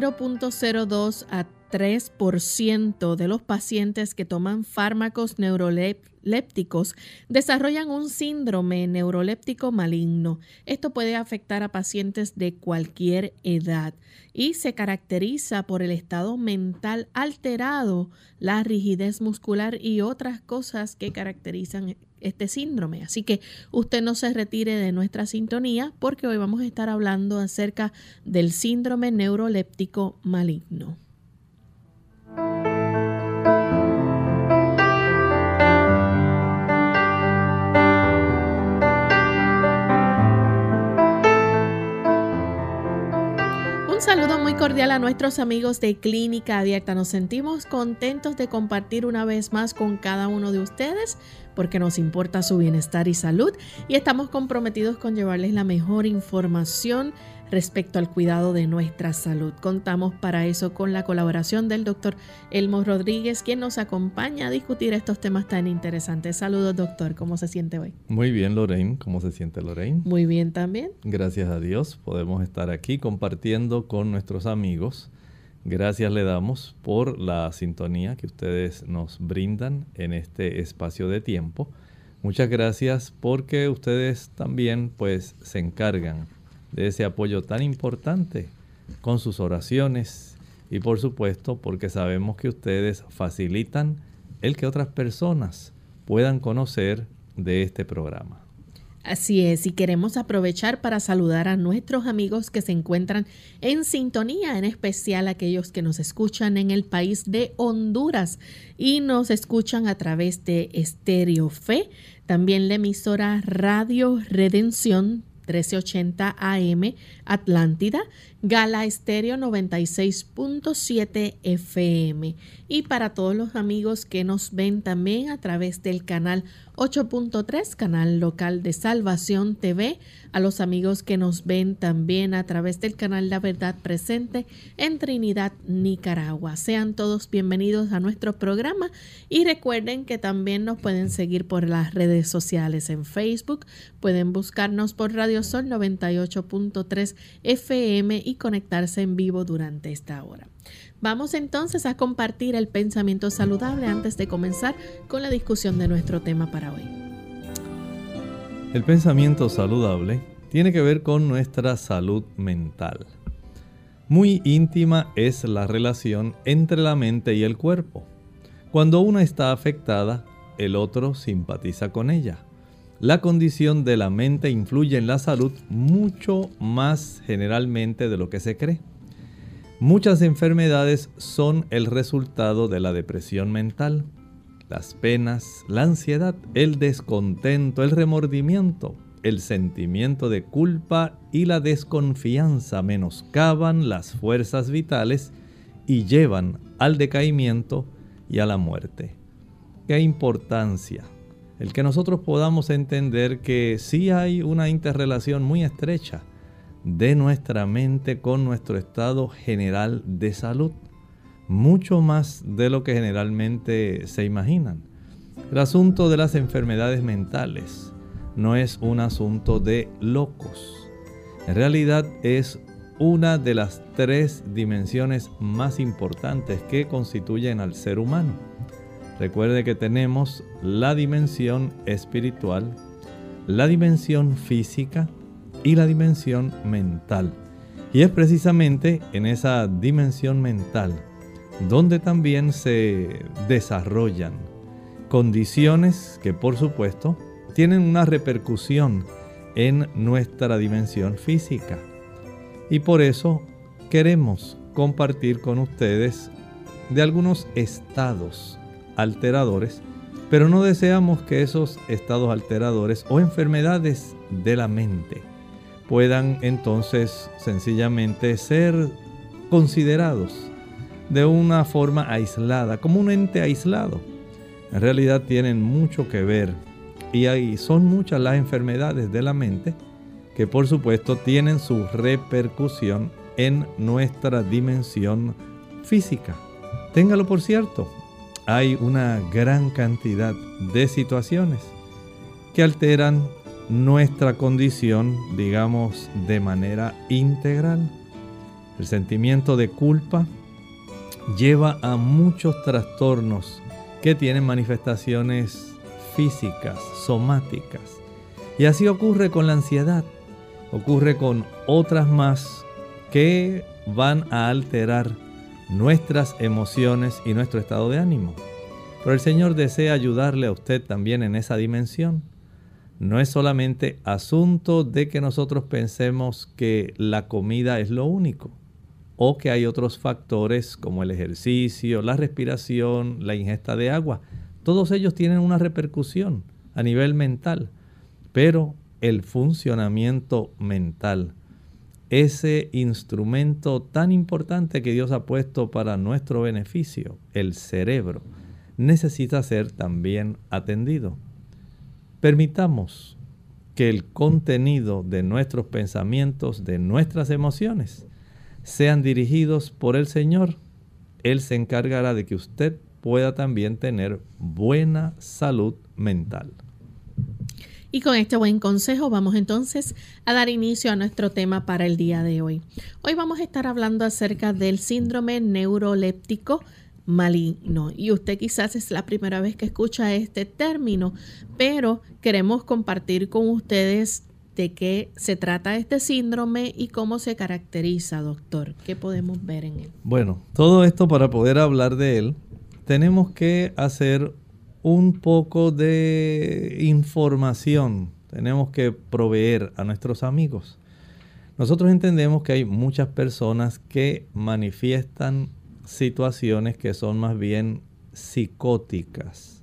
0.02 a 3% de los pacientes que toman fármacos neurolépticos desarrollan un síndrome neuroléptico maligno. Esto puede afectar a pacientes de cualquier edad y se caracteriza por el estado mental alterado, la rigidez muscular y otras cosas que caracterizan este síndrome. Así que usted no se retire de nuestra sintonía porque hoy vamos a estar hablando acerca del síndrome neuroléptico maligno. Un saludo muy cordial a nuestros amigos de Clínica Abierta. Nos sentimos contentos de compartir una vez más con cada uno de ustedes porque nos importa su bienestar y salud y estamos comprometidos con llevarles la mejor información respecto al cuidado de nuestra salud. Contamos para eso con la colaboración del doctor Elmo Rodríguez, quien nos acompaña a discutir estos temas tan interesantes. Saludos, doctor. ¿Cómo se siente hoy? Muy bien, Lorraine. ¿Cómo se siente, Lorraine? Muy bien también. Gracias a Dios podemos estar aquí compartiendo con nuestros amigos. Gracias le damos por la sintonía que ustedes nos brindan en este espacio de tiempo. Muchas gracias porque ustedes también pues se encargan de ese apoyo tan importante con sus oraciones y por supuesto porque sabemos que ustedes facilitan el que otras personas puedan conocer de este programa. Así es, y queremos aprovechar para saludar a nuestros amigos que se encuentran en sintonía, en especial aquellos que nos escuchan en el país de Honduras y nos escuchan a través de Estéreo Fe, también la emisora Radio Redención 1380 AM Atlántida, Gala Estéreo 96.7 FM. Y para todos los amigos que nos ven también a través del canal 8.3, canal local de Salvación TV, a los amigos que nos ven también a través del canal La Verdad Presente en Trinidad, Nicaragua. Sean todos bienvenidos a nuestro programa y recuerden que también nos pueden seguir por las redes sociales en Facebook, pueden buscarnos por Radio Sol 98.3 FM y conectarse en vivo durante esta hora. Vamos entonces a compartir el pensamiento saludable antes de comenzar con la discusión de nuestro tema para hoy. El pensamiento saludable tiene que ver con nuestra salud mental. Muy íntima es la relación entre la mente y el cuerpo. Cuando una está afectada, el otro simpatiza con ella. La condición de la mente influye en la salud mucho más generalmente de lo que se cree. Muchas enfermedades son el resultado de la depresión mental. Las penas, la ansiedad, el descontento, el remordimiento, el sentimiento de culpa y la desconfianza menoscaban las fuerzas vitales y llevan al decaimiento y a la muerte. ¿Qué importancia? El que nosotros podamos entender que sí hay una interrelación muy estrecha de nuestra mente con nuestro estado general de salud. Mucho más de lo que generalmente se imaginan. El asunto de las enfermedades mentales no es un asunto de locos. En realidad es una de las tres dimensiones más importantes que constituyen al ser humano. Recuerde que tenemos la dimensión espiritual, la dimensión física y la dimensión mental. Y es precisamente en esa dimensión mental donde también se desarrollan condiciones que por supuesto tienen una repercusión en nuestra dimensión física. Y por eso queremos compartir con ustedes de algunos estados alteradores, pero no deseamos que esos estados alteradores o enfermedades de la mente puedan entonces sencillamente ser considerados de una forma aislada, como un ente aislado. En realidad tienen mucho que ver y ahí son muchas las enfermedades de la mente que por supuesto tienen su repercusión en nuestra dimensión física. Téngalo por cierto, hay una gran cantidad de situaciones que alteran nuestra condición, digamos, de manera integral. El sentimiento de culpa lleva a muchos trastornos que tienen manifestaciones físicas, somáticas. Y así ocurre con la ansiedad, ocurre con otras más que van a alterar nuestras emociones y nuestro estado de ánimo. Pero el Señor desea ayudarle a usted también en esa dimensión no es solamente asunto de que nosotros pensemos que la comida es lo único o que hay otros factores como el ejercicio, la respiración, la ingesta de agua. Todos ellos tienen una repercusión a nivel mental, pero el funcionamiento mental, ese instrumento tan importante que Dios ha puesto para nuestro beneficio, el cerebro, necesita ser también atendido. Permitamos que el contenido de nuestros pensamientos, de nuestras emociones, sean dirigidos por el Señor. Él se encargará de que usted pueda también tener buena salud mental. Y con este buen consejo vamos entonces a dar inicio a nuestro tema para el día de hoy. Hoy vamos a estar hablando acerca del síndrome neuroléptico maligno. Y usted quizás es la primera vez que escucha este término, pero queremos compartir con ustedes de qué se trata este síndrome y cómo se caracteriza, doctor. ¿Qué podemos ver en él? Bueno, todo esto para poder hablar de él, tenemos que hacer un poco de información, tenemos que proveer a nuestros amigos. Nosotros entendemos que hay muchas personas que manifiestan situaciones que son más bien psicóticas.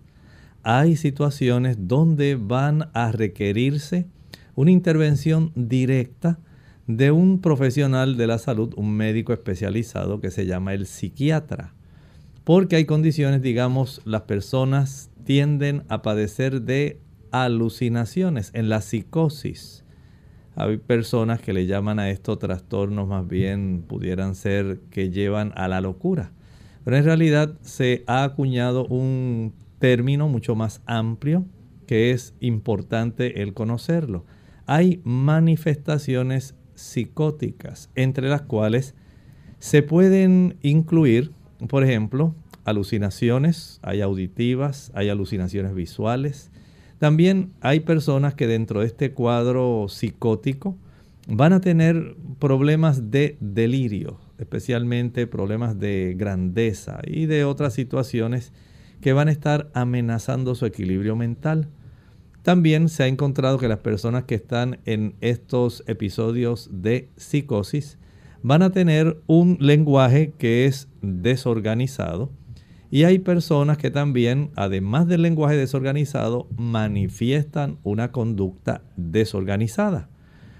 Hay situaciones donde van a requerirse una intervención directa de un profesional de la salud, un médico especializado que se llama el psiquiatra. Porque hay condiciones, digamos, las personas tienden a padecer de alucinaciones en la psicosis. Hay personas que le llaman a estos trastornos más bien pudieran ser que llevan a la locura. Pero en realidad se ha acuñado un término mucho más amplio que es importante el conocerlo. Hay manifestaciones psicóticas, entre las cuales se pueden incluir, por ejemplo, alucinaciones, hay auditivas, hay alucinaciones visuales, también hay personas que dentro de este cuadro psicótico van a tener problemas de delirio, especialmente problemas de grandeza y de otras situaciones que van a estar amenazando su equilibrio mental. También se ha encontrado que las personas que están en estos episodios de psicosis van a tener un lenguaje que es desorganizado, y hay personas que también, además del lenguaje desorganizado, manifiestan una conducta desorganizada.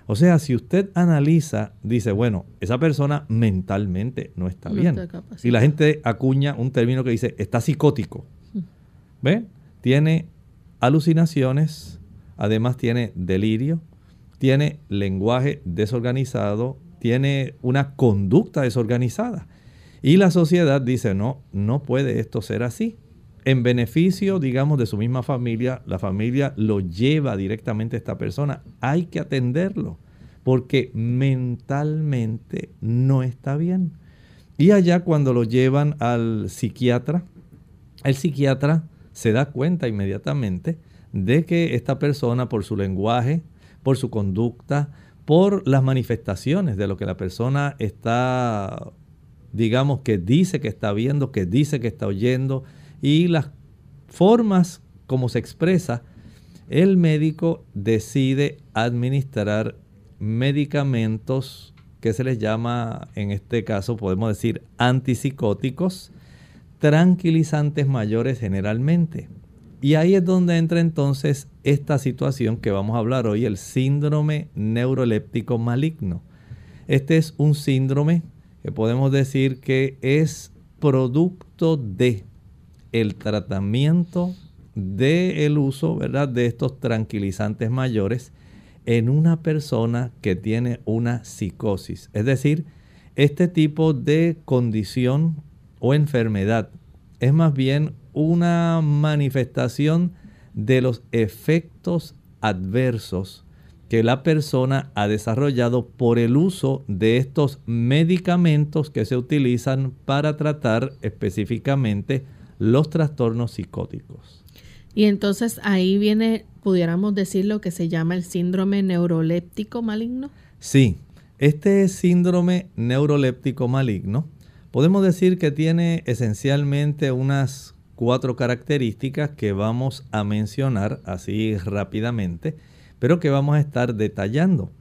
O sea, si usted analiza, dice, bueno, esa persona mentalmente no está bien. y la gente acuña un término que dice, está psicótico. Hmm. ¿Ve? Tiene alucinaciones, además tiene delirio, tiene lenguaje desorganizado, tiene una conducta desorganizada. Y la sociedad dice, no, no puede esto ser así. en beneficio, digamos, de su misma familia, la familia lo lleva directamente a esta persona. Hay que atenderlo porque mentalmente no está bien. Y allá cuando lo llevan al psiquiatra, el psiquiatra se da cuenta inmediatamente de que esta persona por su lenguaje, por su conducta, por las manifestaciones de lo que la persona está, digamos, que dice que está viendo, que dice que está oyendo, y las formas como se expresa, el médico decide administrar medicamentos que se les llama, en este caso podemos decir, antipsicóticos, tranquilizantes mayores generalmente. Y ahí es donde entra entonces esta situación que vamos a hablar hoy, el síndrome neuroléptico maligno. Este es un síndrome que podemos decir que es producto de el tratamiento del uso ¿verdad? de estos tranquilizantes mayores en una persona que tiene una psicosis. Es decir, este tipo de condición o enfermedad es más bien una manifestación de los efectos adversos que la persona ha desarrollado por el uso de estos medicamentos que se utilizan para tratar específicamente los trastornos psicóticos. Y entonces ahí viene, pudiéramos decir, lo que se llama el síndrome neuroléptico maligno. Sí, este síndrome neuroléptico maligno podemos decir que tiene esencialmente unas cuatro características que vamos a mencionar así rápidamente, pero que vamos a estar detallando.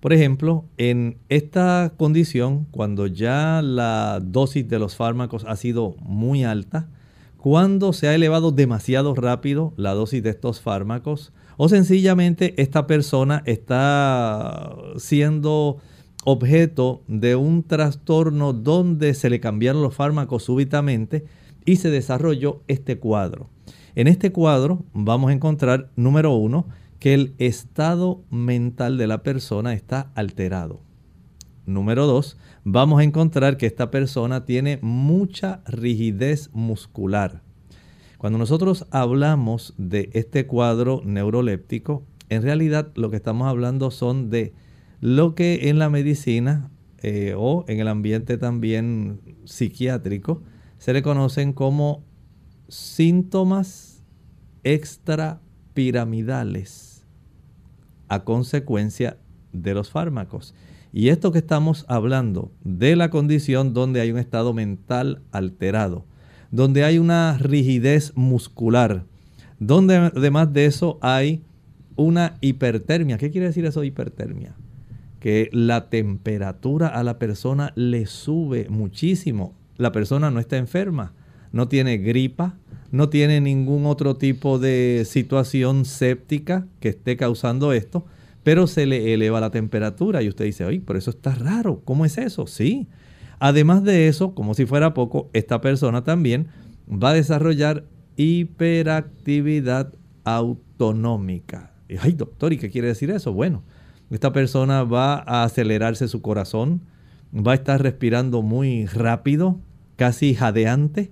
Por ejemplo, en esta condición, cuando ya la dosis de los fármacos ha sido muy alta, cuando se ha elevado demasiado rápido la dosis de estos fármacos o sencillamente esta persona está siendo objeto de un trastorno donde se le cambiaron los fármacos súbitamente y se desarrolló este cuadro. En este cuadro vamos a encontrar, número uno, que el estado mental de la persona está alterado. Número dos, vamos a encontrar que esta persona tiene mucha rigidez muscular. Cuando nosotros hablamos de este cuadro neuroléptico, en realidad lo que estamos hablando son de lo que en la medicina eh, o en el ambiente también psiquiátrico se le conocen como síntomas extrapiramidales a consecuencia de los fármacos. Y esto que estamos hablando de la condición donde hay un estado mental alterado, donde hay una rigidez muscular, donde además de eso hay una hipertermia. ¿Qué quiere decir eso de hipertermia? Que la temperatura a la persona le sube muchísimo. La persona no está enferma, no tiene gripa, no tiene ningún otro tipo de situación séptica que esté causando esto, pero se le eleva la temperatura y usted dice, oye, pero eso está raro, ¿cómo es eso? Sí. Además de eso, como si fuera poco, esta persona también va a desarrollar hiperactividad autonómica. Y, ay, doctor, ¿y qué quiere decir eso? Bueno, esta persona va a acelerarse su corazón, va a estar respirando muy rápido, casi jadeante,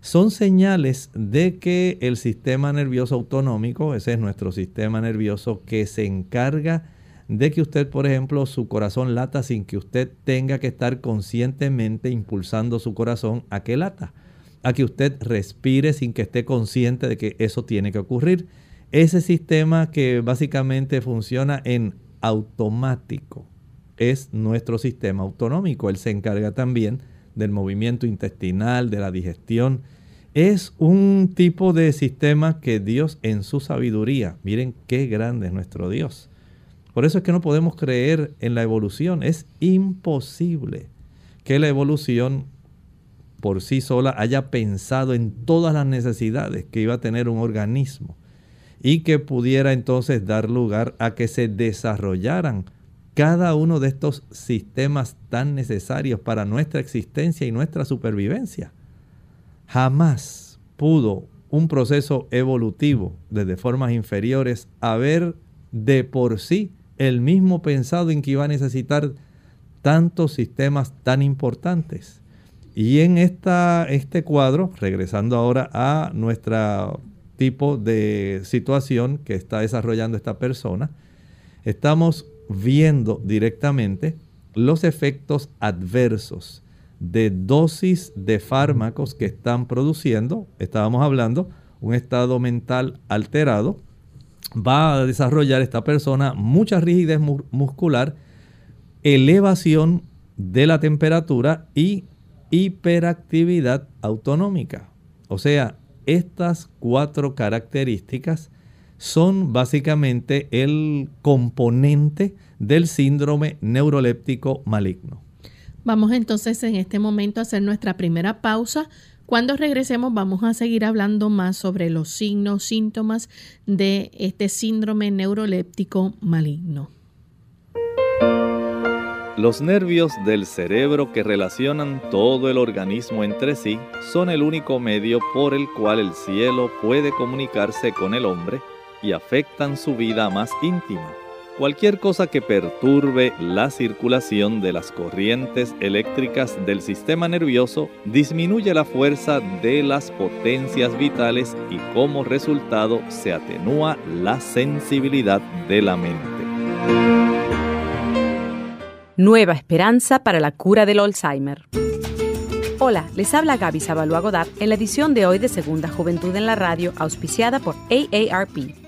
son señales de que el sistema nervioso autonómico, ese es nuestro sistema nervioso que se encarga de que usted, por ejemplo, su corazón lata sin que usted tenga que estar conscientemente impulsando su corazón a que lata, a que usted respire sin que esté consciente de que eso tiene que ocurrir. Ese sistema que básicamente funciona en automático es nuestro sistema autonómico. Él se encarga también del movimiento intestinal, de la digestión. Es un tipo de sistema que Dios en su sabiduría, miren qué grande es nuestro Dios. Por eso es que no podemos creer en la evolución. Es imposible que la evolución por sí sola haya pensado en todas las necesidades que iba a tener un organismo y que pudiera entonces dar lugar a que se desarrollaran cada uno de estos sistemas tan necesarios para nuestra existencia y nuestra supervivencia. Jamás pudo un proceso evolutivo desde formas inferiores haber de por sí el mismo pensado en que iba a necesitar tantos sistemas tan importantes. Y en esta, este cuadro, regresando ahora a nuestro tipo de situación que está desarrollando esta persona, estamos viendo directamente los efectos adversos de dosis de fármacos que están produciendo, estábamos hablando, un estado mental alterado, va a desarrollar esta persona mucha rigidez muscular, elevación de la temperatura y hiperactividad autonómica. O sea, estas cuatro características son básicamente el componente del síndrome neuroléptico maligno. Vamos entonces en este momento a hacer nuestra primera pausa. Cuando regresemos vamos a seguir hablando más sobre los signos, síntomas de este síndrome neuroléptico maligno. Los nervios del cerebro que relacionan todo el organismo entre sí son el único medio por el cual el cielo puede comunicarse con el hombre y afectan su vida más íntima. Cualquier cosa que perturbe la circulación de las corrientes eléctricas del sistema nervioso disminuye la fuerza de las potencias vitales y como resultado se atenúa la sensibilidad de la mente. Nueva esperanza para la cura del Alzheimer. Hola, les habla Gaby Sabalua Godard en la edición de hoy de Segunda Juventud en la Radio, auspiciada por AARP.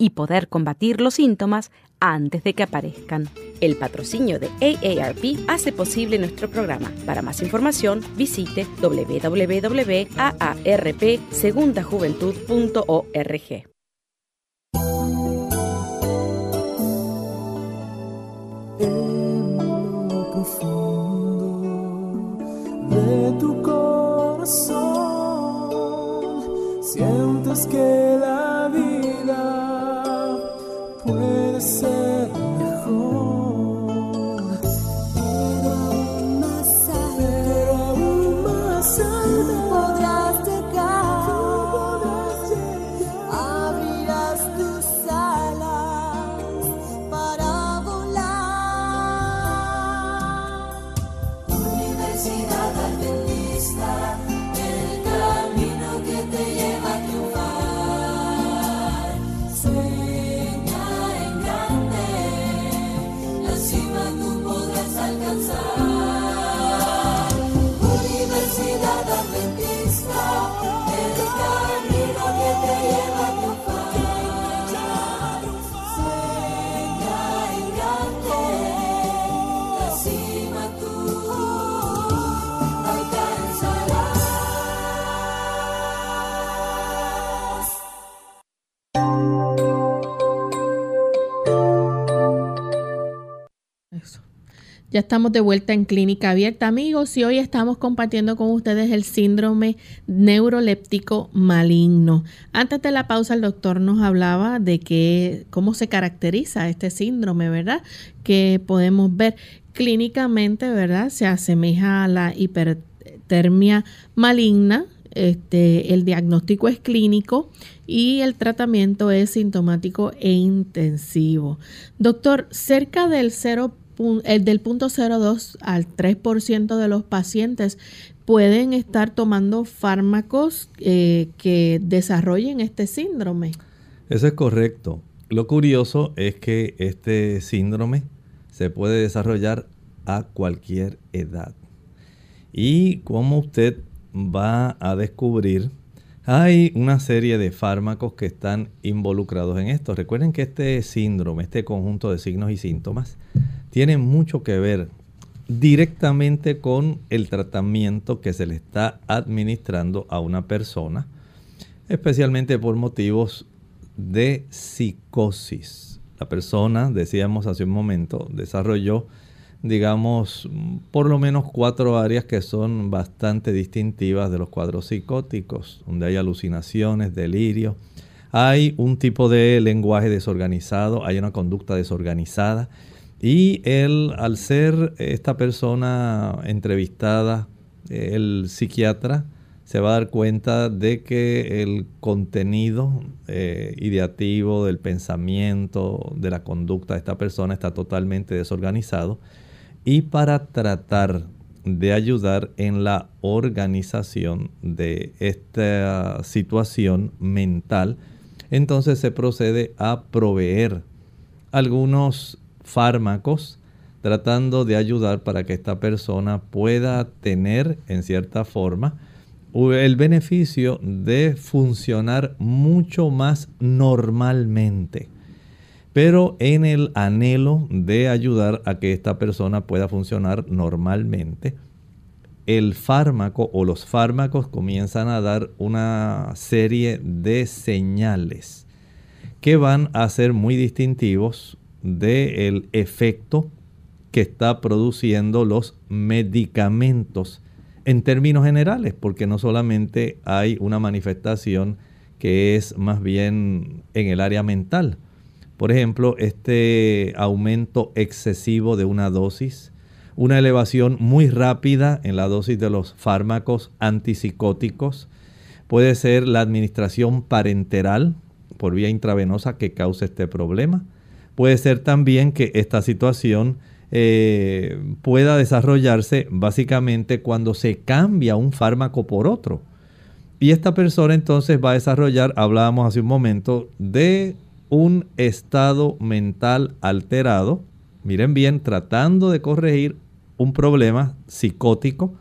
y poder combatir los síntomas antes de que aparezcan. El patrocinio de AARP hace posible nuestro programa. Para más información, visite www.aarpsegundajuventud.org. sientes que la vida puede ser Ya estamos de vuelta en Clínica Abierta, amigos, y hoy estamos compartiendo con ustedes el síndrome neuroléptico maligno. Antes de la pausa, el doctor nos hablaba de cómo se caracteriza este síndrome, ¿verdad? Que podemos ver clínicamente, ¿verdad? Se asemeja a la hipertermia maligna. Este, el diagnóstico es clínico y el tratamiento es sintomático e intensivo. Doctor, cerca del 0 el del punto 0,2 al 3% de los pacientes pueden estar tomando fármacos eh, que desarrollen este síndrome. Eso es correcto. Lo curioso es que este síndrome se puede desarrollar a cualquier edad. Y como usted va a descubrir, hay una serie de fármacos que están involucrados en esto. Recuerden que este síndrome, este conjunto de signos y síntomas, tiene mucho que ver directamente con el tratamiento que se le está administrando a una persona, especialmente por motivos de psicosis. La persona, decíamos hace un momento, desarrolló digamos, por lo menos cuatro áreas que son bastante distintivas de los cuadros psicóticos, donde hay alucinaciones, delirio. Hay un tipo de lenguaje desorganizado, hay una conducta desorganizada. Y él, al ser esta persona entrevistada, el psiquiatra se va a dar cuenta de que el contenido eh, ideativo del pensamiento, de la conducta de esta persona está totalmente desorganizado. Y para tratar de ayudar en la organización de esta situación mental, entonces se procede a proveer algunos fármacos tratando de ayudar para que esta persona pueda tener en cierta forma el beneficio de funcionar mucho más normalmente. Pero en el anhelo de ayudar a que esta persona pueda funcionar normalmente, el fármaco o los fármacos comienzan a dar una serie de señales que van a ser muy distintivos del efecto que está produciendo los medicamentos en términos generales, porque no solamente hay una manifestación que es más bien en el área mental, por ejemplo, este aumento excesivo de una dosis, una elevación muy rápida en la dosis de los fármacos antipsicóticos, puede ser la administración parenteral por vía intravenosa que cause este problema. Puede ser también que esta situación eh, pueda desarrollarse básicamente cuando se cambia un fármaco por otro. Y esta persona entonces va a desarrollar, hablábamos hace un momento, de un estado mental alterado, miren bien, tratando de corregir un problema psicótico,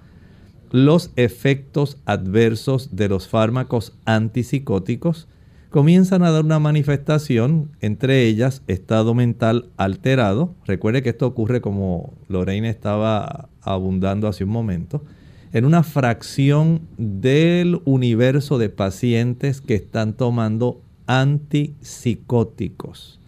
los efectos adversos de los fármacos antipsicóticos comienzan a dar una manifestación, entre ellas estado mental alterado. Recuerde que esto ocurre como Lorraine estaba abundando hace un momento, en una fracción del universo de pacientes que están tomando antipsicóticos.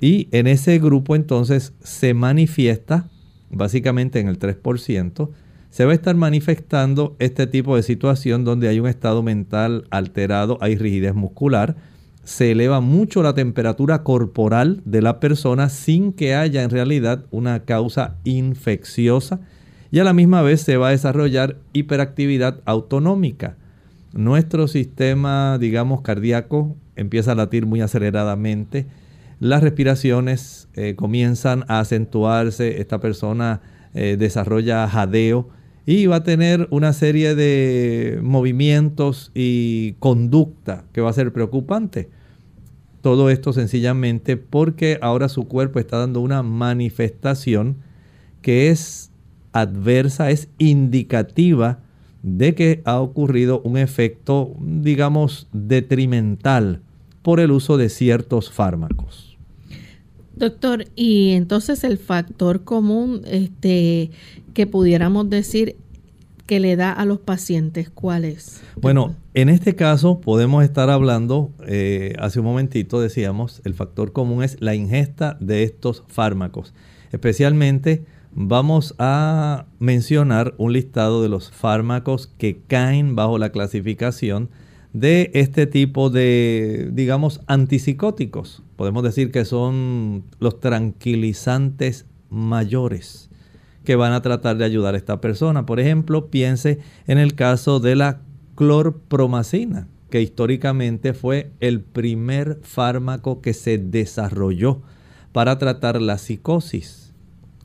Y en ese grupo entonces se manifiesta, básicamente en el 3%, se va a estar manifestando este tipo de situación donde hay un estado mental alterado, hay rigidez muscular, se eleva mucho la temperatura corporal de la persona sin que haya en realidad una causa infecciosa y a la misma vez se va a desarrollar hiperactividad autonómica. Nuestro sistema, digamos, cardíaco empieza a latir muy aceleradamente, las respiraciones eh, comienzan a acentuarse, esta persona eh, desarrolla jadeo y va a tener una serie de movimientos y conducta que va a ser preocupante. Todo esto sencillamente porque ahora su cuerpo está dando una manifestación que es adversa, es indicativa de que ha ocurrido un efecto, digamos, detrimental por el uso de ciertos fármacos. Doctor, y entonces el factor común este, que pudiéramos decir que le da a los pacientes, ¿cuál es? Bueno, en este caso podemos estar hablando, eh, hace un momentito decíamos, el factor común es la ingesta de estos fármacos. Especialmente vamos a mencionar un listado de los fármacos que caen bajo la clasificación de este tipo de, digamos, antipsicóticos. Podemos decir que son los tranquilizantes mayores que van a tratar de ayudar a esta persona. Por ejemplo, piense en el caso de la clorpromacina, que históricamente fue el primer fármaco que se desarrolló para tratar la psicosis.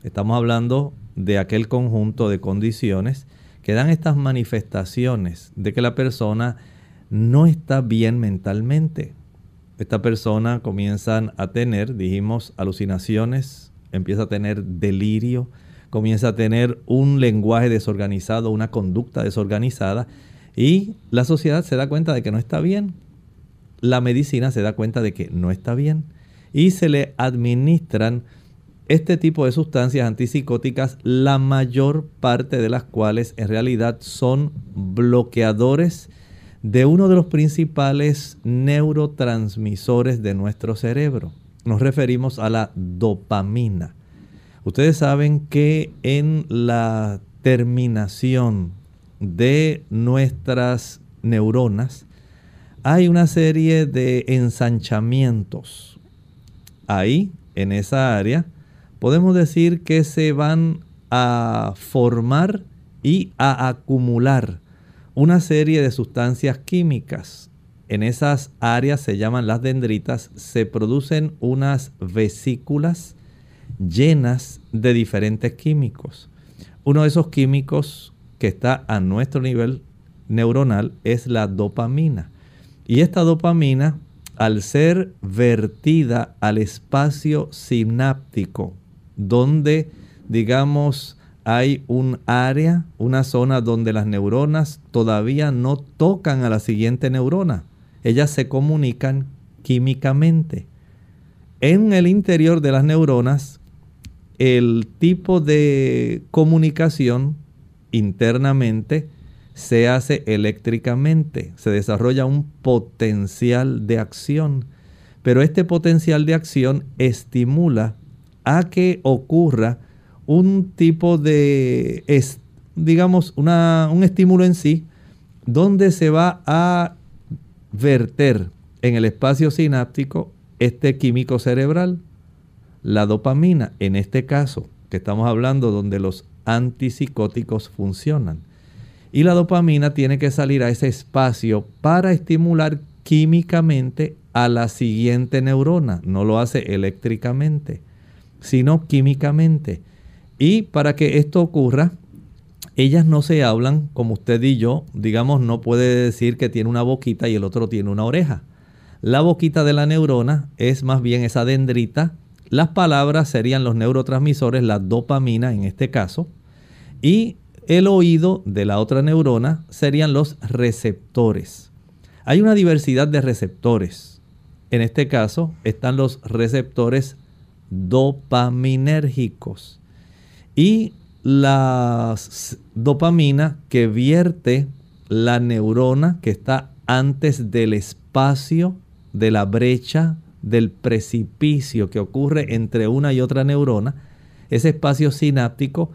Estamos hablando de aquel conjunto de condiciones que dan estas manifestaciones de que la persona no está bien mentalmente. Esta persona comienzan a tener, dijimos, alucinaciones, empieza a tener delirio, comienza a tener un lenguaje desorganizado, una conducta desorganizada y la sociedad se da cuenta de que no está bien. La medicina se da cuenta de que no está bien y se le administran este tipo de sustancias antipsicóticas, la mayor parte de las cuales en realidad son bloqueadores de uno de los principales neurotransmisores de nuestro cerebro. Nos referimos a la dopamina. Ustedes saben que en la terminación de nuestras neuronas hay una serie de ensanchamientos. Ahí, en esa área, podemos decir que se van a formar y a acumular una serie de sustancias químicas. En esas áreas se llaman las dendritas, se producen unas vesículas llenas de diferentes químicos. Uno de esos químicos que está a nuestro nivel neuronal es la dopamina. Y esta dopamina, al ser vertida al espacio sináptico, donde, digamos, hay un área, una zona donde las neuronas todavía no tocan a la siguiente neurona. Ellas se comunican químicamente. En el interior de las neuronas, el tipo de comunicación internamente se hace eléctricamente, se desarrolla un potencial de acción, pero este potencial de acción estimula a que ocurra un tipo de, digamos, un estímulo en sí, donde se va a verter en el espacio sináptico este químico cerebral, la dopamina, en este caso, que estamos hablando donde los antipsicóticos funcionan. Y la dopamina tiene que salir a ese espacio para estimular químicamente a la siguiente neurona. No lo hace eléctricamente, sino químicamente. Y para que esto ocurra, ellas no se hablan como usted y yo. Digamos, no puede decir que tiene una boquita y el otro tiene una oreja. La boquita de la neurona es más bien esa dendrita. Las palabras serían los neurotransmisores, la dopamina en este caso. Y el oído de la otra neurona serían los receptores. Hay una diversidad de receptores. En este caso están los receptores dopaminérgicos y la dopamina que vierte la neurona que está antes del espacio de la brecha del precipicio que ocurre entre una y otra neurona, ese espacio sináptico,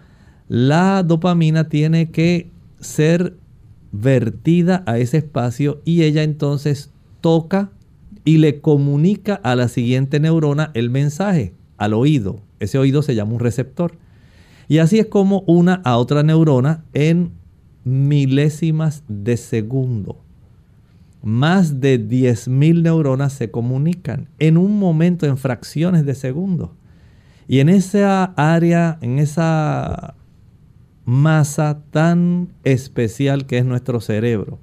la dopamina tiene que ser vertida a ese espacio y ella entonces toca y le comunica a la siguiente neurona el mensaje al oído. Ese oído se llama un receptor. Y así es como una a otra neurona en milésimas de segundo. Más de 10.000 neuronas se comunican en un momento, en fracciones de segundo. Y en esa área, en esa masa tan especial que es nuestro cerebro,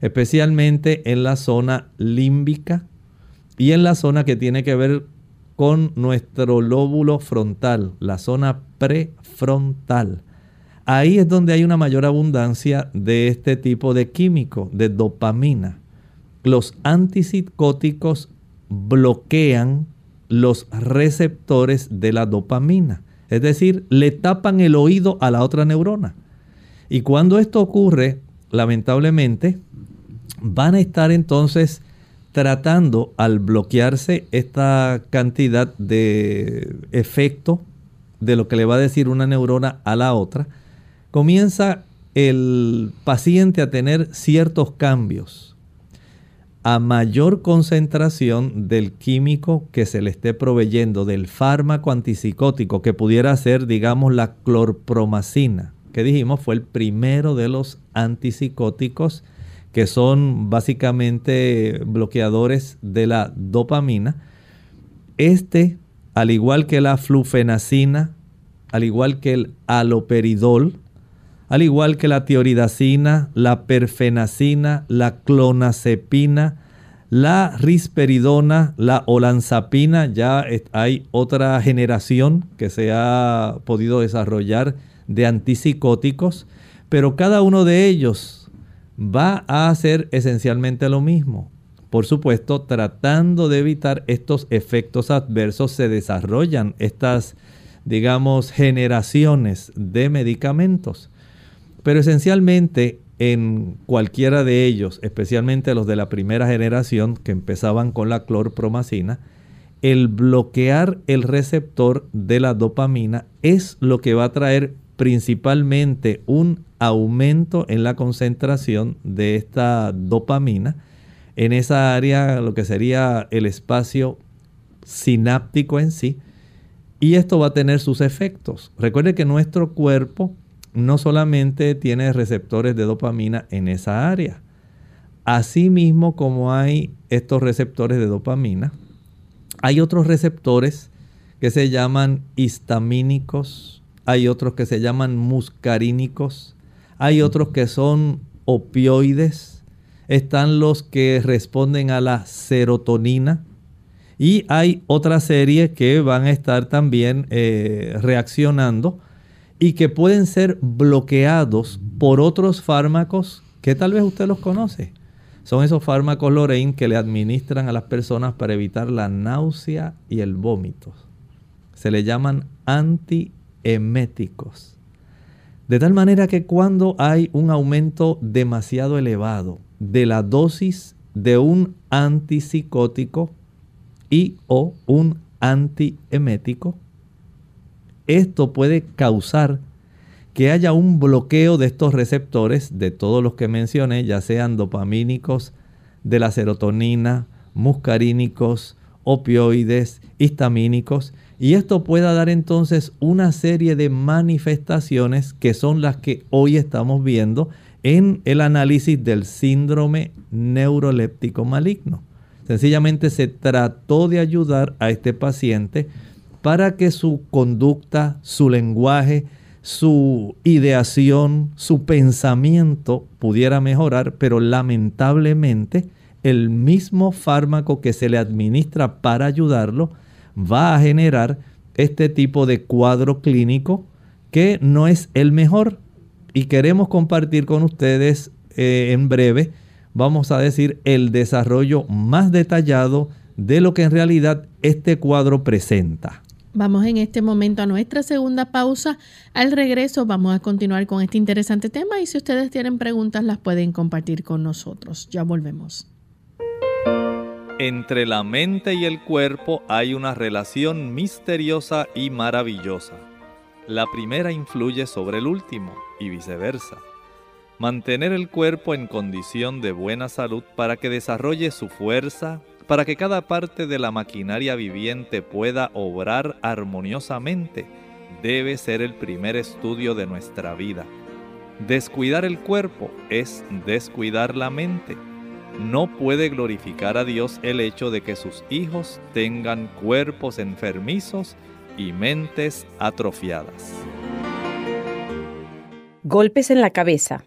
especialmente en la zona límbica y en la zona que tiene que ver con nuestro lóbulo frontal, la zona prefrontal. Ahí es donde hay una mayor abundancia de este tipo de químico, de dopamina. Los antipsicóticos bloquean los receptores de la dopamina. Es decir, le tapan el oído a la otra neurona. Y cuando esto ocurre, lamentablemente, van a estar entonces tratando al bloquearse esta cantidad de efecto de lo que le va a decir una neurona a la otra, comienza el paciente a tener ciertos cambios. A mayor concentración del químico que se le esté proveyendo, del fármaco antipsicótico, que pudiera ser, digamos, la clorpromacina, que dijimos fue el primero de los antipsicóticos que son básicamente bloqueadores de la dopamina. Este, al igual que la flufenacina, al igual que el aloperidol, al igual que la tioridacina, la perfenacina, la clonazepina, La risperidona, la olanzapina, ya hay otra generación que se ha podido desarrollar de antipsicóticos, pero cada uno de ellos va a hacer esencialmente lo mismo. Por supuesto, tratando de evitar estos efectos adversos, se desarrollan estas, digamos, generaciones de medicamentos. Pero esencialmente en cualquiera de ellos, especialmente los de la primera generación que empezaban con la clorpromacina, el bloquear el receptor de la dopamina es lo que va a traer principalmente un aumento en la concentración de esta dopamina en esa área, lo que sería el espacio sináptico en sí, y esto va a tener sus efectos. Recuerde que nuestro cuerpo no solamente tiene receptores de dopamina en esa área. Asimismo como hay estos receptores de dopamina, hay otros receptores que se llaman histamínicos, hay otros que se llaman muscarínicos, hay otros que son opioides, están los que responden a la serotonina y hay otra serie que van a estar también eh, reaccionando y que pueden ser bloqueados por otros fármacos que tal vez usted los conoce. Son esos fármacos Lorraine que le administran a las personas para evitar la náusea y el vómito. Se le llaman antieméticos. De tal manera que cuando hay un aumento demasiado elevado de la dosis de un antipsicótico y o un antiemético, esto puede causar que haya un bloqueo de estos receptores, de todos los que mencioné, ya sean dopamínicos, de la serotonina, muscarínicos, opioides, histamínicos, y esto pueda dar entonces una serie de manifestaciones que son las que hoy estamos viendo en el análisis del síndrome neuroléptico maligno. Sencillamente se trató de ayudar a este paciente para que su conducta, su lenguaje, su ideación, su pensamiento pudiera mejorar, pero lamentablemente el mismo fármaco que se le administra para ayudarlo va a generar este tipo de cuadro clínico que no es el mejor y queremos compartir con ustedes eh, en breve, vamos a decir, el desarrollo más detallado de lo que en realidad este cuadro presenta. Vamos en este momento a nuestra segunda pausa. Al regreso vamos a continuar con este interesante tema y si ustedes tienen preguntas las pueden compartir con nosotros. Ya volvemos. Entre la mente y el cuerpo hay una relación misteriosa y maravillosa. La primera influye sobre el último y viceversa. Mantener el cuerpo en condición de buena salud para que desarrolle su fuerza, para que cada parte de la maquinaria viviente pueda obrar armoniosamente, debe ser el primer estudio de nuestra vida. Descuidar el cuerpo es descuidar la mente. No puede glorificar a Dios el hecho de que sus hijos tengan cuerpos enfermizos y mentes atrofiadas. Golpes en la cabeza.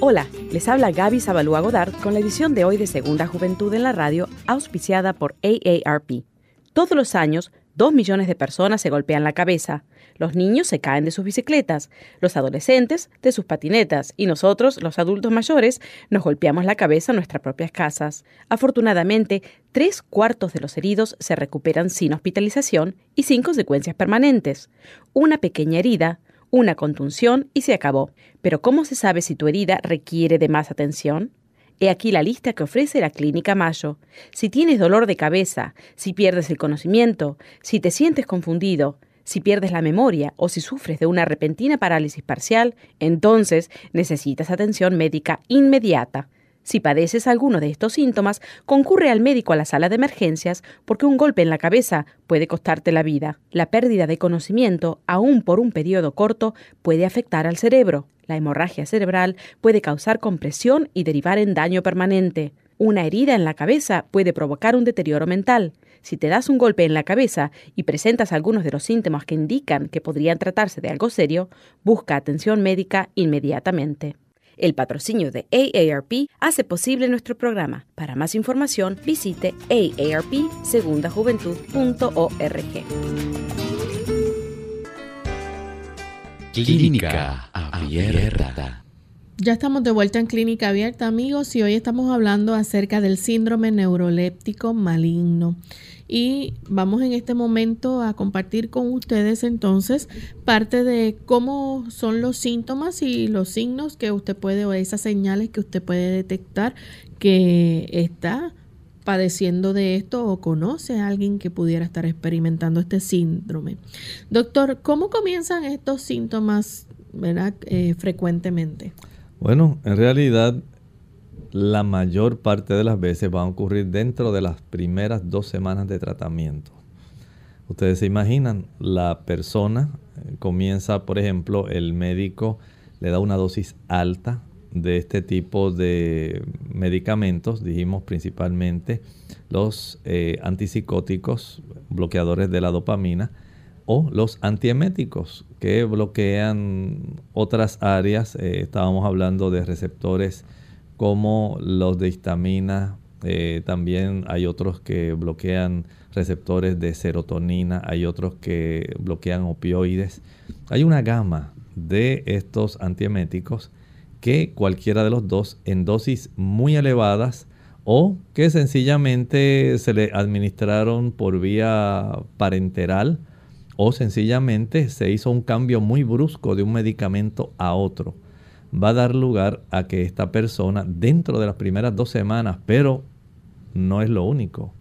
Hola, les habla Gaby Zabalúa Godard con la edición de hoy de Segunda Juventud en la Radio, auspiciada por AARP. Todos los años, dos millones de personas se golpean la cabeza. Los niños se caen de sus bicicletas, los adolescentes de sus patinetas y nosotros, los adultos mayores, nos golpeamos la cabeza en nuestras propias casas. Afortunadamente, tres cuartos de los heridos se recuperan sin hospitalización y sin consecuencias permanentes. Una pequeña herida, una contunción y se acabó. Pero ¿cómo se sabe si tu herida requiere de más atención? He aquí la lista que ofrece la Clínica Mayo. Si tienes dolor de cabeza, si pierdes el conocimiento, si te sientes confundido, si pierdes la memoria o si sufres de una repentina parálisis parcial, entonces necesitas atención médica inmediata. Si padeces alguno de estos síntomas, concurre al médico a la sala de emergencias porque un golpe en la cabeza puede costarte la vida. La pérdida de conocimiento, aún por un periodo corto, puede afectar al cerebro. La hemorragia cerebral puede causar compresión y derivar en daño permanente. Una herida en la cabeza puede provocar un deterioro mental. Si te das un golpe en la cabeza y presentas algunos de los síntomas que indican que podrían tratarse de algo serio, busca atención médica inmediatamente. El patrocinio de AARP hace posible nuestro programa. Para más información, visite aarpsegundajuventud.org. Clínica Abierta. Ya estamos de vuelta en Clínica Abierta, amigos, y hoy estamos hablando acerca del síndrome neuroléptico maligno. Y vamos en este momento a compartir con ustedes entonces parte de cómo son los síntomas y los signos que usted puede, o esas señales que usted puede detectar que está padeciendo de esto o conoce a alguien que pudiera estar experimentando este síndrome. Doctor, ¿cómo comienzan estos síntomas eh, frecuentemente? Bueno, en realidad la mayor parte de las veces va a ocurrir dentro de las primeras dos semanas de tratamiento. Ustedes se imaginan, la persona eh, comienza, por ejemplo, el médico le da una dosis alta de este tipo de medicamentos, dijimos principalmente los eh, antipsicóticos, bloqueadores de la dopamina, o los antieméticos que bloquean otras áreas. Eh, estábamos hablando de receptores como los de histamina. Eh, también hay otros que bloquean receptores de serotonina. Hay otros que bloquean opioides. Hay una gama de estos antieméticos que cualquiera de los dos en dosis muy elevadas o que sencillamente se le administraron por vía parenteral o sencillamente se hizo un cambio muy brusco de un medicamento a otro, va a dar lugar a que esta persona dentro de las primeras dos semanas, pero no es lo único,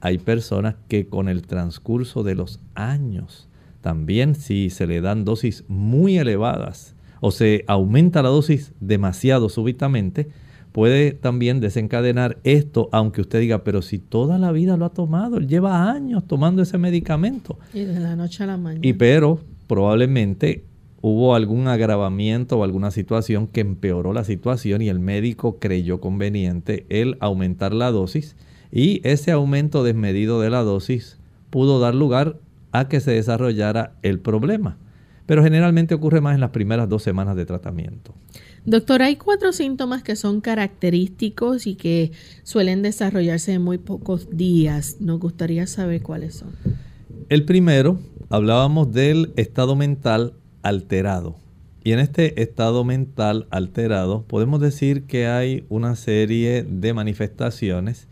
hay personas que con el transcurso de los años, también si se le dan dosis muy elevadas o se aumenta la dosis demasiado súbitamente, puede también desencadenar esto, aunque usted diga, pero si toda la vida lo ha tomado, él lleva años tomando ese medicamento. Y de la noche a la mañana. Y pero probablemente hubo algún agravamiento o alguna situación que empeoró la situación y el médico creyó conveniente el aumentar la dosis y ese aumento desmedido de la dosis pudo dar lugar a que se desarrollara el problema. Pero generalmente ocurre más en las primeras dos semanas de tratamiento. Doctor, hay cuatro síntomas que son característicos y que suelen desarrollarse en muy pocos días. Nos gustaría saber cuáles son. El primero, hablábamos del estado mental alterado. Y en este estado mental alterado podemos decir que hay una serie de manifestaciones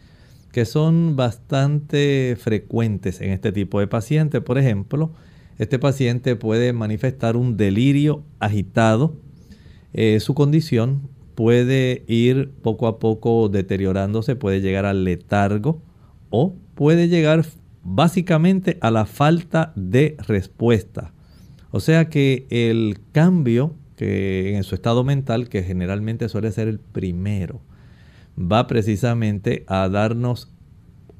que son bastante frecuentes en este tipo de pacientes. Por ejemplo, este paciente puede manifestar un delirio agitado, eh, su condición puede ir poco a poco deteriorándose, puede llegar al letargo o puede llegar básicamente a la falta de respuesta. O sea que el cambio que en su estado mental, que generalmente suele ser el primero, va precisamente a darnos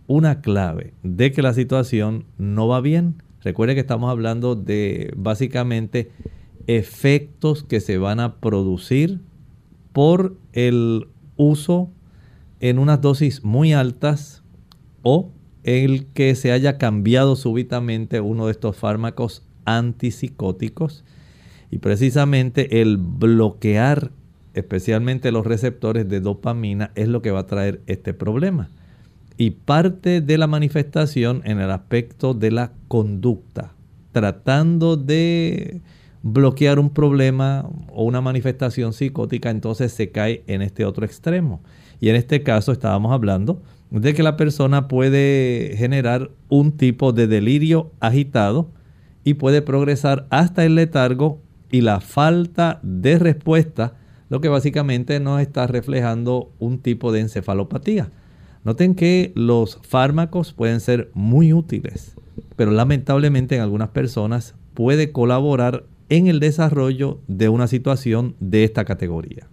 una clave de que la situación no va bien. Recuerde que estamos hablando de básicamente efectos que se van a producir por el uso en unas dosis muy altas o el que se haya cambiado súbitamente uno de estos fármacos antipsicóticos y precisamente el bloquear especialmente los receptores de dopamina es lo que va a traer este problema. Y parte de la manifestación en el aspecto de la conducta, tratando de bloquear un problema o una manifestación psicótica, entonces se cae en este otro extremo. Y en este caso estábamos hablando de que la persona puede generar un tipo de delirio agitado y puede progresar hasta el letargo y la falta de respuesta, lo que básicamente nos está reflejando un tipo de encefalopatía. Noten que los fármacos pueden ser muy útiles, pero lamentablemente en algunas personas puede colaborar en el desarrollo de una situación de esta categoría.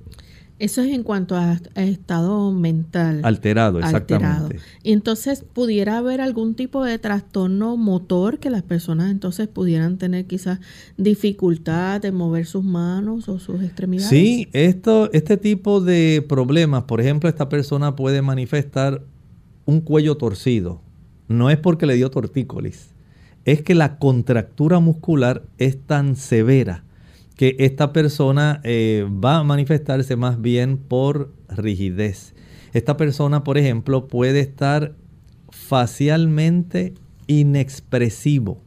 Eso es en cuanto a, estado mental. Alterado, exactamente. Y entonces pudiera haber algún tipo de trastorno motor que las personas entonces pudieran tener quizás dificultad de mover sus manos o sus extremidades. Sí, esto, este tipo de problemas, por ejemplo, esta persona puede manifestar un cuello torcido. No es porque le dio tortícolis es que la contractura muscular es tan severa que esta persona eh, va a manifestarse más bien por rigidez. Esta persona, por ejemplo, puede estar facialmente inexpresivo.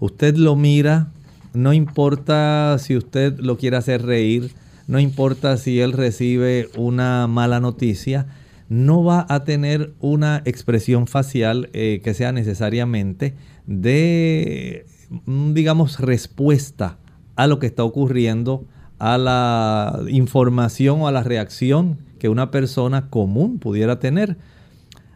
Usted lo mira, no importa si usted lo quiere hacer reír, no importa si él recibe una mala noticia, no va a tener una expresión facial eh, que sea necesariamente de, mm, digamos, respuesta a lo que está ocurriendo, a la información o a la reacción que una persona común pudiera tener.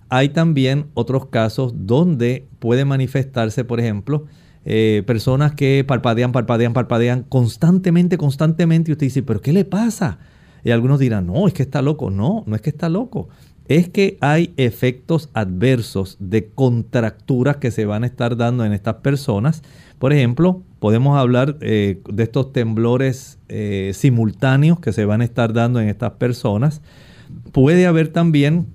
Hay también otros casos donde puede manifestarse, por ejemplo, eh, personas que parpadean, parpadean, parpadean constantemente, constantemente, y usted dice, pero ¿qué le pasa? Y algunos dirán, no, es que está loco. No, no es que está loco. Es que hay efectos adversos de contracturas que se van a estar dando en estas personas. Por ejemplo, podemos hablar eh, de estos temblores eh, simultáneos que se van a estar dando en estas personas. Puede haber también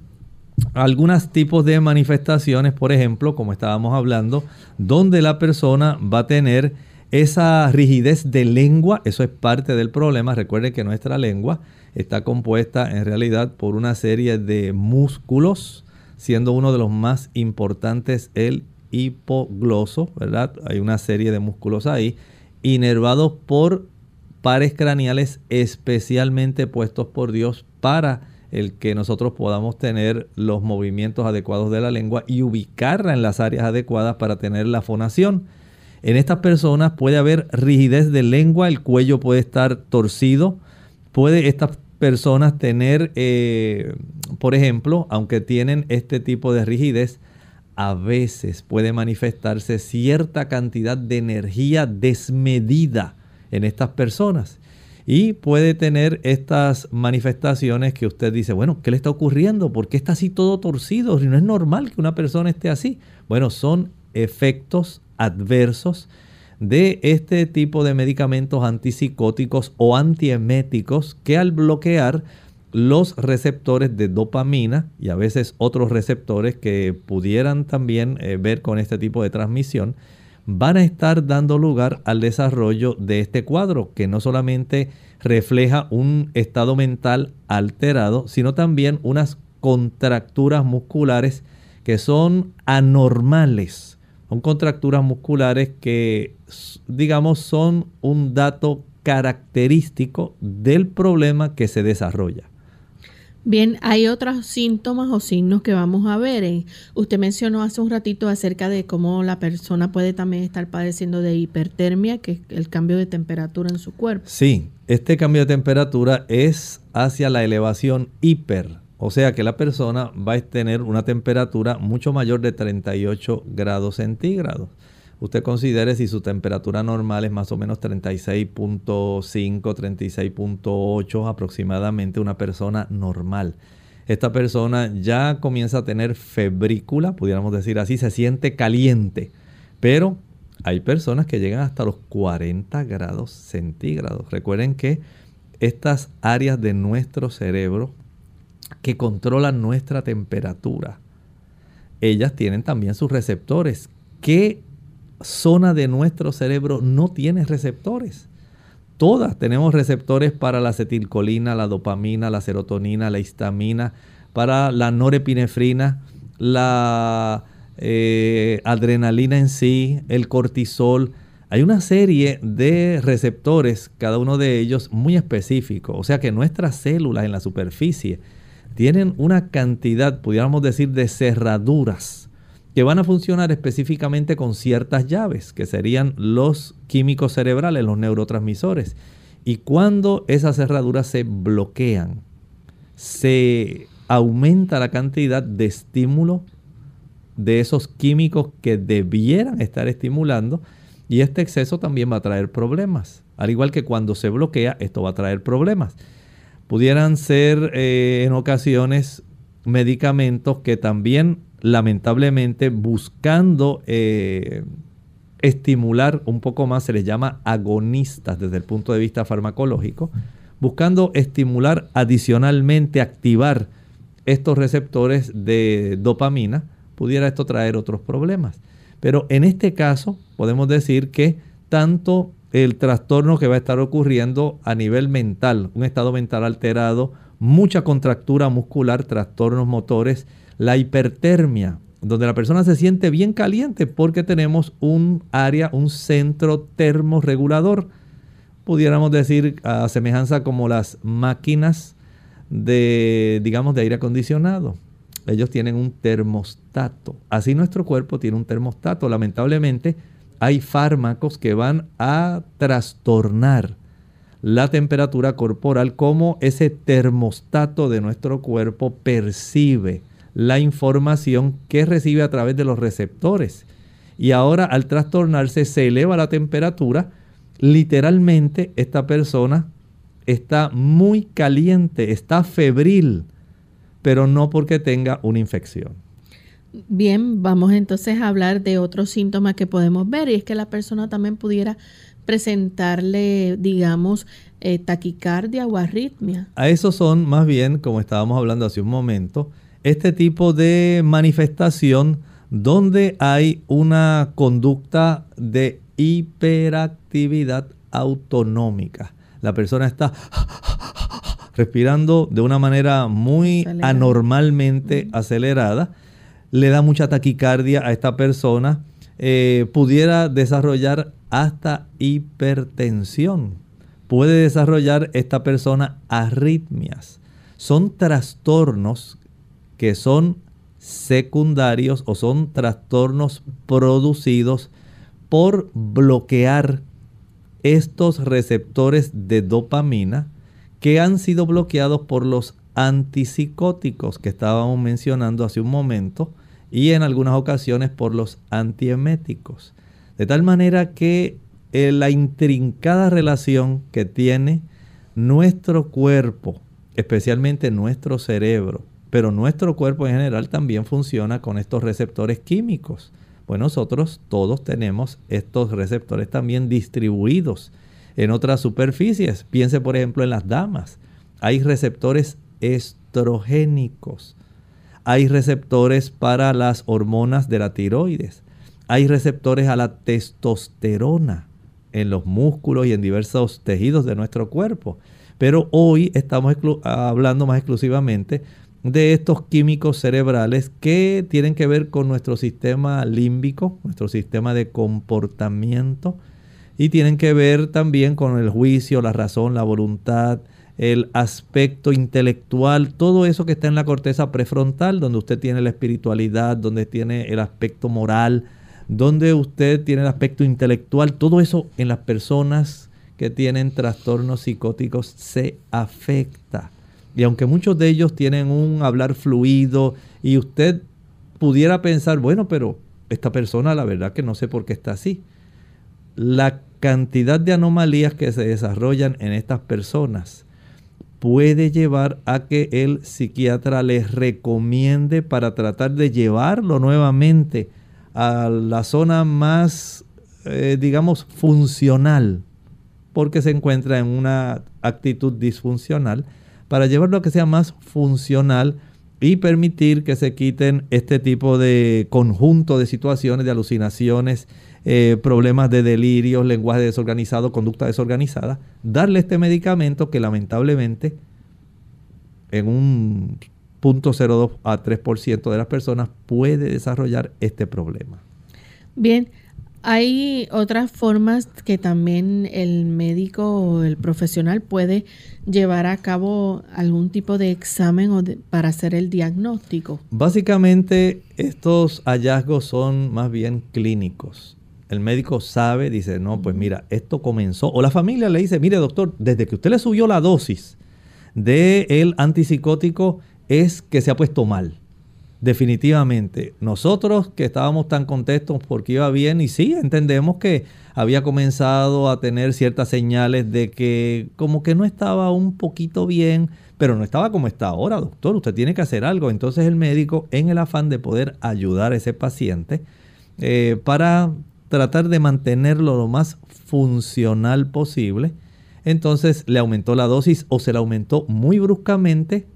algunos tipos de manifestaciones, por ejemplo, como estábamos hablando, donde la persona va a tener esa rigidez de lengua, eso es parte del problema. Recuerden que nuestra lengua está compuesta en realidad por una serie de músculos, siendo uno de los más importantes el hipogloso, ¿verdad? Hay una serie de músculos ahí, inervados por pares craneales especialmente puestos por Dios para el que nosotros podamos tener los movimientos adecuados de la lengua y ubicarla en las áreas adecuadas para tener la fonación. En estas personas puede haber rigidez de lengua, el cuello puede estar torcido, puede estas personas tener, eh, por ejemplo, aunque tienen este tipo de rigidez, a veces puede manifestarse cierta cantidad de energía desmedida en estas personas. Y puede tener estas manifestaciones que usted dice, bueno, ¿qué le está ocurriendo? ¿Por qué está así todo torcido? No es normal que una persona esté así. Bueno, son efectos adversos de este tipo de medicamentos antipsicóticos o antieméticos que al bloquear los receptores de dopamina y a veces otros receptores que pudieran también eh, ver con este tipo de transmisión, van a estar dando lugar al desarrollo de este cuadro que no solamente refleja un estado mental alterado, sino también unas contracturas musculares que son anormales. Son contracturas musculares que, digamos, son un dato característico del problema que se desarrolla. Bien, hay otros síntomas o signos que vamos a ver. Eh, usted mencionó hace un ratito acerca de cómo la persona puede también estar padeciendo de hipertermia, que es el cambio de temperatura en su cuerpo. Sí, este cambio de temperatura es hacia la elevación hiper, o sea que la persona va a tener una temperatura mucho mayor de 38 grados centígrados usted considere si su temperatura normal es más o menos 36.5, 36.8 aproximadamente una persona normal. Esta persona ya comienza a tener febrícula, pudiéramos decir así, se siente caliente, pero hay personas que llegan hasta los 40 grados centígrados. Recuerden que estas áreas de nuestro cerebro que controlan nuestra temperatura, ellas tienen también sus receptores que zona de nuestro cerebro no tiene receptores. Todas tenemos receptores para la acetilcolina, la dopamina, la serotonina, la histamina, para la norepinefrina, la eh, adrenalina en sí, el cortisol. Hay una serie de receptores, cada uno de ellos muy específico. O sea que nuestras células en la superficie tienen una cantidad, pudiéramos decir, de cerraduras que van a funcionar específicamente con ciertas llaves, que serían los químicos cerebrales, los neurotransmisores. Y cuando esas cerraduras se bloquean, se aumenta la cantidad de estímulo de esos químicos que debieran estar estimulando y este exceso también va a traer problemas. Al igual que cuando se bloquea, esto va a traer problemas. Pudieran ser eh, en ocasiones medicamentos que también lamentablemente buscando eh, estimular un poco más, se les llama agonistas desde el punto de vista farmacológico, buscando estimular adicionalmente, activar estos receptores de dopamina, pudiera esto traer otros problemas. Pero en este caso podemos decir que tanto el trastorno que va a estar ocurriendo a nivel mental, un estado mental alterado, mucha contractura muscular, trastornos motores, la hipertermia, donde la persona se siente bien caliente porque tenemos un área, un centro termorregulador, pudiéramos decir a semejanza como las máquinas de, digamos, de aire acondicionado. Ellos tienen un termostato. Así nuestro cuerpo tiene un termostato. Lamentablemente hay fármacos que van a trastornar la temperatura corporal como ese termostato de nuestro cuerpo percibe la información que recibe a través de los receptores. Y ahora al trastornarse se eleva la temperatura. Literalmente esta persona está muy caliente, está febril, pero no porque tenga una infección. Bien, vamos entonces a hablar de otros síntomas que podemos ver y es que la persona también pudiera presentarle, digamos, eh, taquicardia o arritmia. A esos son más bien, como estábamos hablando hace un momento, este tipo de manifestación donde hay una conducta de hiperactividad autonómica. La persona está respirando de una manera muy anormalmente acelerada. Le da mucha taquicardia a esta persona. Eh, pudiera desarrollar hasta hipertensión. Puede desarrollar esta persona arritmias. Son trastornos que son secundarios o son trastornos producidos por bloquear estos receptores de dopamina que han sido bloqueados por los antipsicóticos que estábamos mencionando hace un momento y en algunas ocasiones por los antieméticos. De tal manera que eh, la intrincada relación que tiene nuestro cuerpo, especialmente nuestro cerebro, pero nuestro cuerpo en general también funciona con estos receptores químicos. Pues nosotros todos tenemos estos receptores también distribuidos en otras superficies. Piense por ejemplo en las damas. Hay receptores estrogénicos. Hay receptores para las hormonas de la tiroides. Hay receptores a la testosterona en los músculos y en diversos tejidos de nuestro cuerpo. Pero hoy estamos hablando más exclusivamente de estos químicos cerebrales que tienen que ver con nuestro sistema límbico, nuestro sistema de comportamiento y tienen que ver también con el juicio, la razón, la voluntad, el aspecto intelectual, todo eso que está en la corteza prefrontal, donde usted tiene la espiritualidad, donde tiene el aspecto moral, donde usted tiene el aspecto intelectual, todo eso en las personas que tienen trastornos psicóticos se afecta. Y aunque muchos de ellos tienen un hablar fluido y usted pudiera pensar, bueno, pero esta persona la verdad que no sé por qué está así. La cantidad de anomalías que se desarrollan en estas personas puede llevar a que el psiquiatra les recomiende para tratar de llevarlo nuevamente a la zona más, eh, digamos, funcional, porque se encuentra en una actitud disfuncional para llevarlo a que sea más funcional y permitir que se quiten este tipo de conjunto de situaciones, de alucinaciones, eh, problemas de delirio, lenguaje desorganizado, conducta desorganizada, darle este medicamento que lamentablemente en un 0.02 a 3% de las personas puede desarrollar este problema. Bien, hay otras formas que también el médico o el profesional puede llevar a cabo algún tipo de examen o para hacer el diagnóstico. Básicamente estos hallazgos son más bien clínicos. El médico sabe, dice, no, pues mira, esto comenzó. O la familia le dice, mire doctor, desde que usted le subió la dosis del antipsicótico es que se ha puesto mal definitivamente. Nosotros que estábamos tan contentos porque iba bien y sí, entendemos que había comenzado a tener ciertas señales de que como que no estaba un poquito bien, pero no estaba como está ahora, doctor, usted tiene que hacer algo. Entonces el médico, en el afán de poder ayudar a ese paciente, eh, para tratar de mantenerlo lo más funcional posible, entonces le aumentó la dosis o se la aumentó muy bruscamente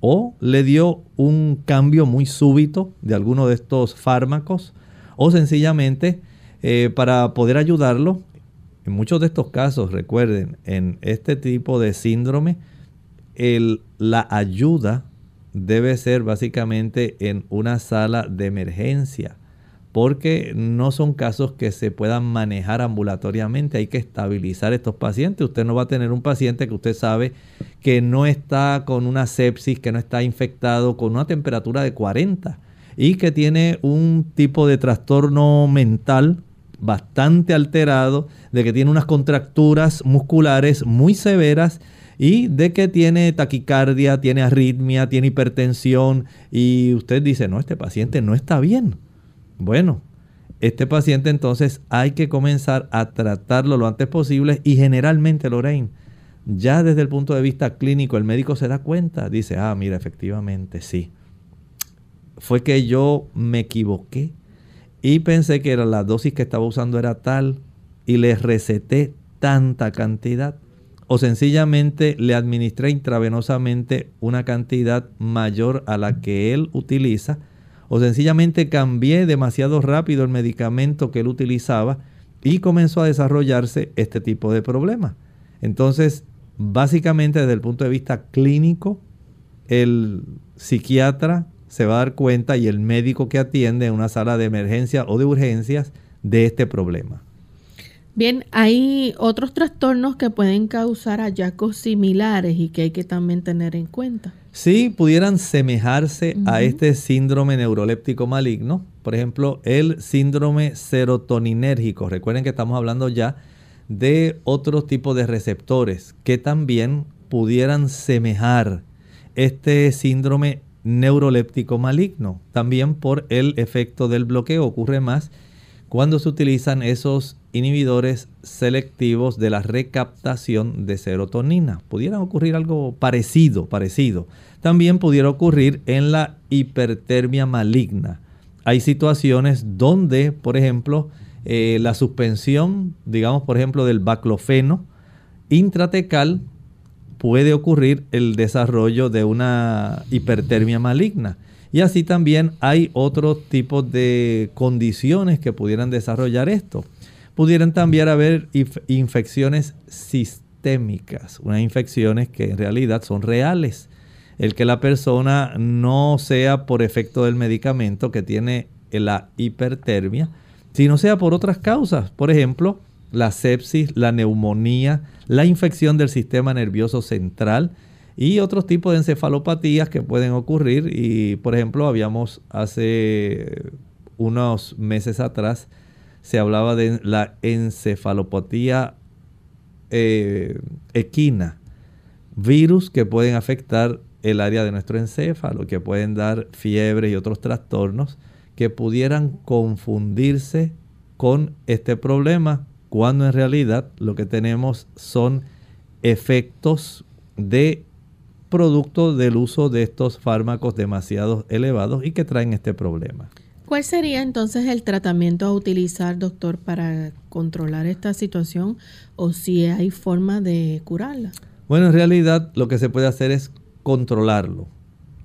o le dio un cambio muy súbito de alguno de estos fármacos o sencillamente eh, para poder ayudarlo. En muchos de estos casos, recuerden, en este tipo de síndrome, la ayuda debe ser básicamente en una sala de emergencia, porque no son casos que se puedan manejar ambulatoriamente, hay que estabilizar estos pacientes. Usted no va a tener un paciente que usted sabe que no está con una sepsis, que no está infectado con una temperatura de 40 y que tiene un tipo de trastorno mental bastante alterado, de que tiene unas contracturas musculares muy severas y de que tiene taquicardia, tiene arritmia, tiene hipertensión y usted dice, no, este paciente no está bien. Bueno, este paciente entonces hay que comenzar a tratarlo lo antes posible y generalmente, Lorraine, ya desde el punto de vista clínico el médico se da cuenta, dice, ah, mira, efectivamente, sí. Fue que yo me equivoqué y pensé que la dosis que estaba usando era tal y le receté tanta cantidad o sencillamente le administré intravenosamente una cantidad mayor a la que él utiliza, o sencillamente cambié demasiado rápido el medicamento que él utilizaba y comenzó a desarrollarse este tipo de problema. Entonces, básicamente desde el punto de vista clínico, el psiquiatra se va a dar cuenta y el médico que atiende en una sala de emergencia o de urgencias de este problema. Bien, hay otros trastornos que pueden causar hallazgos similares y que hay que también tener en cuenta. Sí, pudieran semejarse a este síndrome neuroléptico maligno. Por ejemplo, el síndrome serotoninérgico. Recuerden que estamos hablando ya de otro tipo de receptores que también pudieran semejar este síndrome neuroléptico maligno. También por el efecto del bloqueo ocurre más cuando se utilizan esos inhibidores selectivos de la recaptación de serotonina. Pudiera ocurrir algo parecido, parecido. También pudiera ocurrir en la hipertermia maligna. Hay situaciones donde, por ejemplo, eh, la suspensión, digamos, por ejemplo, del baclofeno intratecal puede ocurrir el desarrollo de una hipertermia maligna. Y así también hay otros tipos de condiciones que pudieran desarrollar esto. Pudieran también haber infecciones sistémicas, unas infecciones que en realidad son reales. El que la persona no sea por efecto del medicamento que tiene la hipertermia, sino sea por otras causas. Por ejemplo, la sepsis, la neumonía, la infección del sistema nervioso central, y otros tipos de encefalopatías que pueden ocurrir. Y por ejemplo, habíamos hace unos meses atrás, se hablaba de la encefalopatía eh, equina, virus que pueden afectar el área de nuestro encéfalo, que pueden dar fiebre y otros trastornos que pudieran confundirse con este problema, cuando en realidad lo que tenemos son efectos de producto del uso de estos fármacos demasiado elevados y que traen este problema. ¿Cuál sería entonces el tratamiento a utilizar, doctor, para controlar esta situación o si hay forma de curarla? Bueno, en realidad lo que se puede hacer es controlarlo,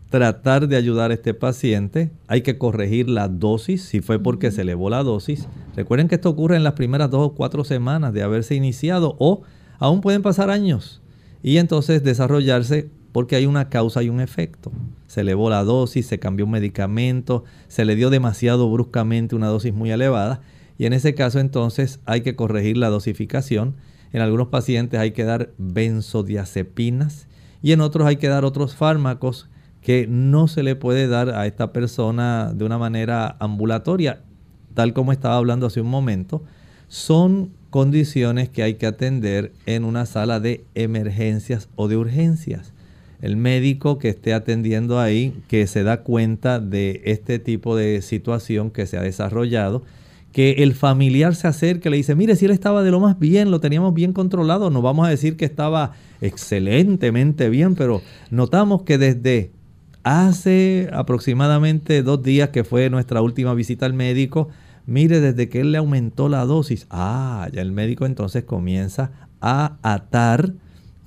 tratar de ayudar a este paciente. Hay que corregir la dosis, si fue porque se elevó la dosis. Recuerden que esto ocurre en las primeras dos o cuatro semanas de haberse iniciado o aún pueden pasar años y entonces desarrollarse porque hay una causa y un efecto. Se elevó la dosis, se cambió un medicamento, se le dio demasiado bruscamente una dosis muy elevada y en ese caso entonces hay que corregir la dosificación. En algunos pacientes hay que dar benzodiazepinas y en otros hay que dar otros fármacos que no se le puede dar a esta persona de una manera ambulatoria, tal como estaba hablando hace un momento. Son condiciones que hay que atender en una sala de emergencias o de urgencias el médico que esté atendiendo ahí, que se da cuenta de este tipo de situación que se ha desarrollado, que el familiar se acerque y le dice, mire, si él estaba de lo más bien, lo teníamos bien controlado, no vamos a decir que estaba excelentemente bien, pero notamos que desde hace aproximadamente dos días que fue nuestra última visita al médico, mire, desde que él le aumentó la dosis, ah, ya el médico entonces comienza a atar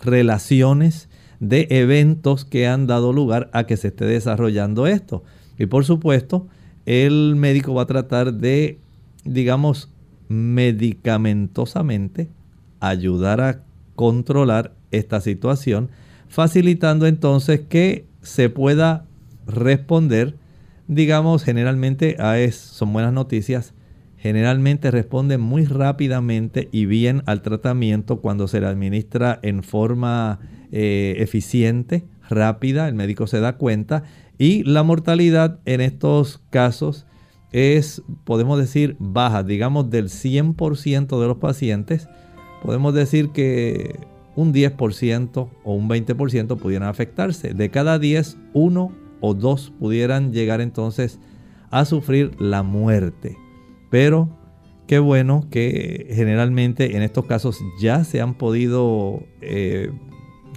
relaciones de eventos que han dado lugar a que se esté desarrollando esto. Y por supuesto, el médico va a tratar de, digamos, medicamentosamente ayudar a controlar esta situación, facilitando entonces que se pueda responder, digamos, generalmente a es, son buenas noticias, generalmente responde muy rápidamente y bien al tratamiento cuando se le administra en forma eh, eficiente, rápida, el médico se da cuenta y la mortalidad en estos casos es, podemos decir, baja, digamos del 100% de los pacientes, podemos decir que un 10% o un 20% pudieran afectarse. De cada 10, uno o dos pudieran llegar entonces a sufrir la muerte. Pero qué bueno que generalmente en estos casos ya se han podido eh,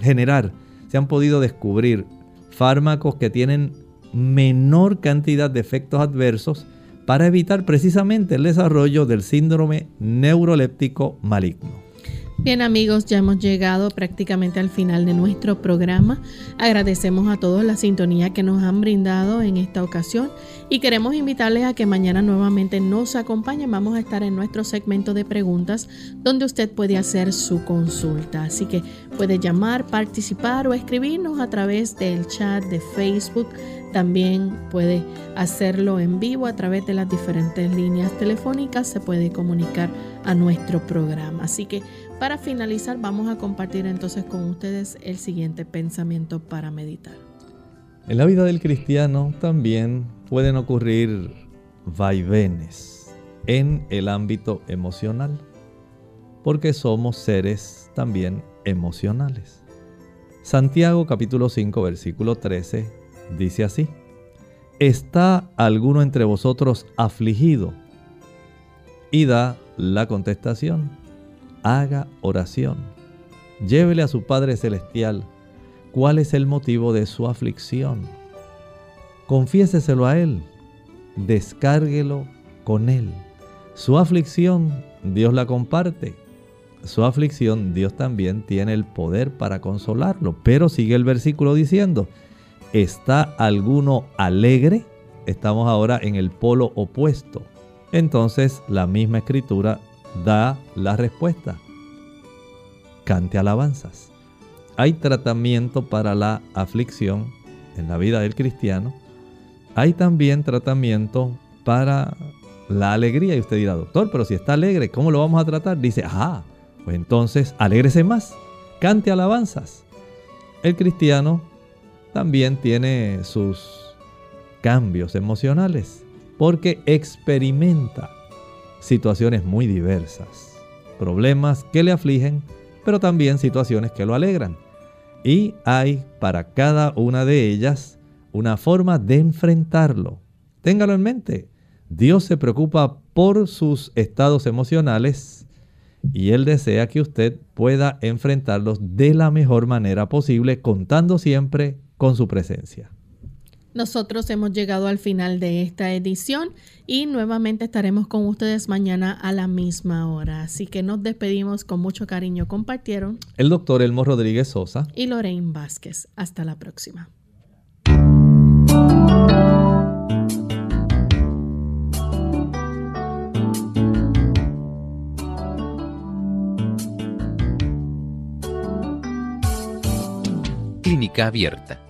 generar, se han podido descubrir fármacos que tienen menor cantidad de efectos adversos para evitar precisamente el desarrollo del síndrome neuroléptico maligno. Bien amigos, ya hemos llegado prácticamente al final de nuestro programa. Agradecemos a todos la sintonía que nos han brindado en esta ocasión y queremos invitarles a que mañana nuevamente nos acompañen. Vamos a estar en nuestro segmento de preguntas donde usted puede hacer su consulta. Así que puede llamar, participar o escribirnos a través del chat de Facebook también puede hacerlo en vivo a través de las diferentes líneas telefónicas, se puede comunicar a nuestro programa. Así que para finalizar vamos a compartir entonces con ustedes el siguiente pensamiento para meditar. En la vida del cristiano también pueden ocurrir vaivenes en el ámbito emocional, porque somos seres también emocionales. Santiago capítulo 5 versículo 13 Dice así, ¿está alguno entre vosotros afligido? Y da la contestación, haga oración, llévele a su Padre Celestial cuál es el motivo de su aflicción. Confiéseselo a Él, descárguelo con Él. Su aflicción Dios la comparte. Su aflicción Dios también tiene el poder para consolarlo. Pero sigue el versículo diciendo, ¿Está alguno alegre? Estamos ahora en el polo opuesto. Entonces la misma escritura da la respuesta. Cante alabanzas. Hay tratamiento para la aflicción en la vida del cristiano. Hay también tratamiento para la alegría. Y usted dirá, doctor, pero si está alegre, ¿cómo lo vamos a tratar? Dice, ah, pues entonces alégrese más. Cante alabanzas. El cristiano también tiene sus cambios emocionales porque experimenta situaciones muy diversas, problemas que le afligen, pero también situaciones que lo alegran. Y hay para cada una de ellas una forma de enfrentarlo. Téngalo en mente. Dios se preocupa por sus estados emocionales y Él desea que usted pueda enfrentarlos de la mejor manera posible, contando siempre con su presencia. Nosotros hemos llegado al final de esta edición y nuevamente estaremos con ustedes mañana a la misma hora. Así que nos despedimos con mucho cariño. Compartieron el doctor Elmo Rodríguez Sosa y Lorraine Vázquez. Hasta la próxima. Clínica Abierta